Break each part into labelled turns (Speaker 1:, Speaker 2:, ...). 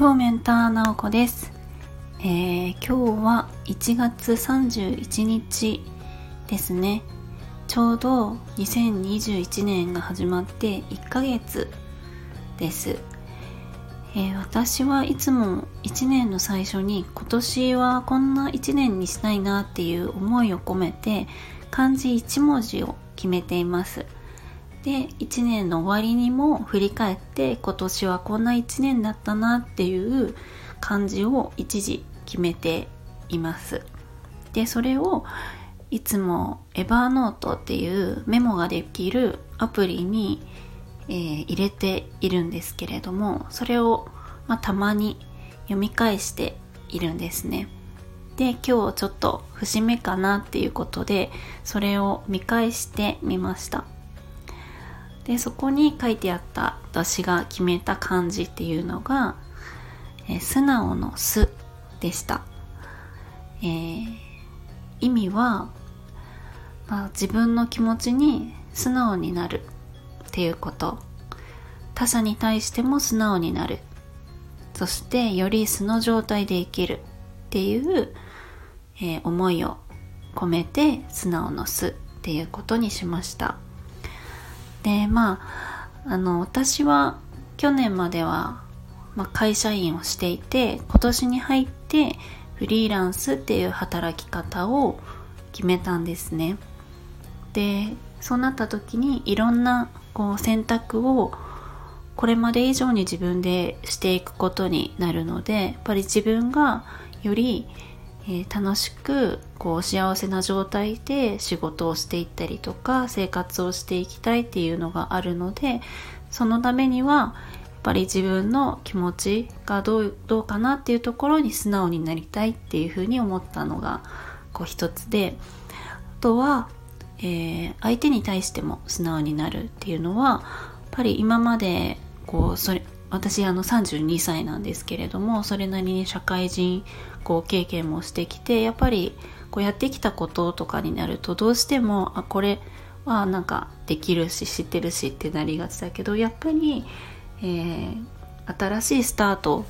Speaker 1: フォーメンターなおこです、えー、今日は1月31日ですね。ちょうど2021年が始まって1ヶ月です、えー、私はいつも1年の最初に今年はこんな1年にしたいなっていう思いを込めて漢字1文字を決めています。で1年の終わりにも振り返って今年はこんな1年だったなっていう感じを一時決めています。でそれをいつもエバーノートっていうメモができるアプリに、えー、入れているんですけれどもそれを、まあ、たまに読み返しているんですね。で今日ちょっと節目かなっていうことでそれを見返してみました。でそこに書いてあった私が決めた漢字っていうのが「え、素直の素」でした、えー、意味は、まあ、自分の気持ちに素直になるっていうこと。他者に対しても素直になる。そしてより素の状態で生きるっていう、えー、思いを込めて素直の素っていうことにしました。でまああの私は去年までは、まあ、会社員をしていて今年に入ってフリーランスっていう働き方を決めたんですね。でそうなった時にいろんなこう選択をこれまで以上に自分でしていくことになるのでやっぱり自分がよりえー、楽しくこう幸せな状態で仕事をしていったりとか生活をしていきたいっていうのがあるのでそのためにはやっぱり自分の気持ちがどうどうかなっていうところに素直になりたいっていうふうに思ったのがこう一つであとは、えー、相手に対しても素直になるっていうのはやっぱり今までこうそれ私あの32歳なんですけれどもそれなりに社会人こう経験もしてきてやっぱりこうやってきたこととかになるとどうしてもあこれはなんかできるし知ってるしってなりがちだけどやっぱり、えー、新しいスタート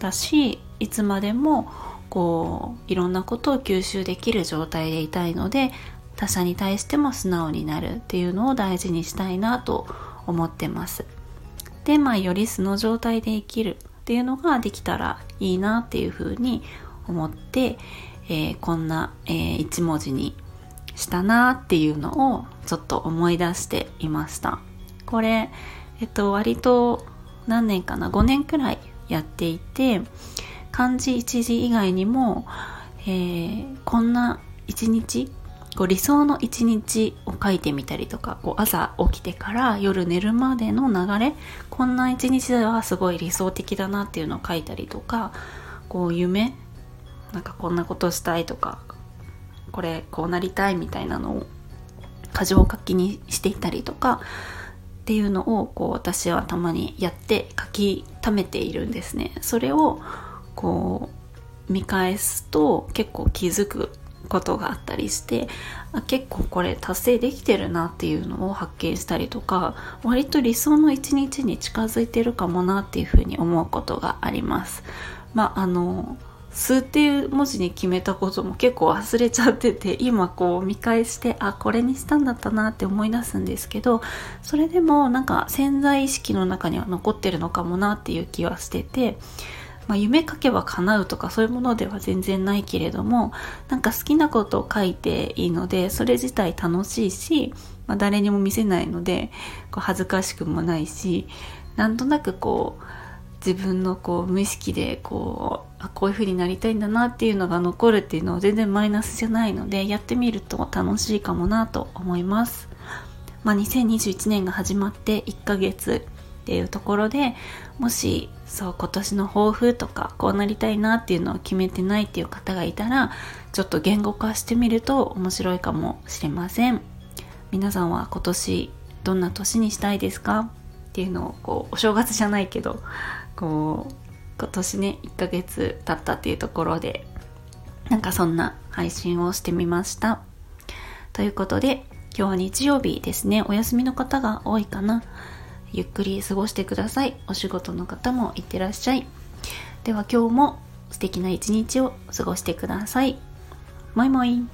Speaker 1: だしいつまでもこういろんなことを吸収できる状態でいたいので他者に対しても素直になるっていうのを大事にしたいなと思ってます。でまあより素の状態で生きるっていうのができたらいいなっていうふうに思って、えー、こんな、えー、1文字にしたなっていうのをちょっと思い出していました。これえっと割と何年かな？5年くらいやっていて漢字一字以外にも、えー、こんな一日こう理想の一日を書いてみたりとかこう朝起きてから夜寝るまでの流れこんな一日ではすごい理想的だなっていうのを書いたりとかこう夢なんかこんなことしたいとかこれこうなりたいみたいなのを箇条書きにしていたりとかっていうのをこう私はたまにやって書き溜めているんですね。それをこう見返すと結構気づくことがあったりして結構これ達成できてるなっていうのを発見したりとか割と理想の一日に近づいてるかもなっていうふうに思うことがあります。まああの数っていう文字に決めたことも結構忘れちゃってて今こう見返してあこれにしたんだったなって思い出すんですけどそれでもなんか潜在意識の中には残ってるのかもなっていう気はしててまあ、夢書けば叶うとかそういうものでは全然ないけれどもなんか好きなことを書いていいのでそれ自体楽しいし、まあ、誰にも見せないのでこう恥ずかしくもないしなんとなくこう自分のこう無意識でこうあこういう風になりたいんだなっていうのが残るっていうのは全然マイナスじゃないのでやってみると楽しいかもなと思います。まあ、2021年が始まって1ヶ月っていうところでもしそう今年の抱負とかこうなりたいなっていうのを決めてないっていう方がいたらちょっと言語化してみると面白いかもしれません。皆さんは今年どんな年にしたいですか？っていうのをこうお正月じゃないけどこう今年ね1ヶ月経ったっていうところでなんかそんな配信をしてみました。ということで今日は日曜日ですね。お休みの方が多いかな。ゆっくり過ごしてください。お仕事の方もいってらっしゃい。では今日も素敵な一日を過ごしてください。もいもい。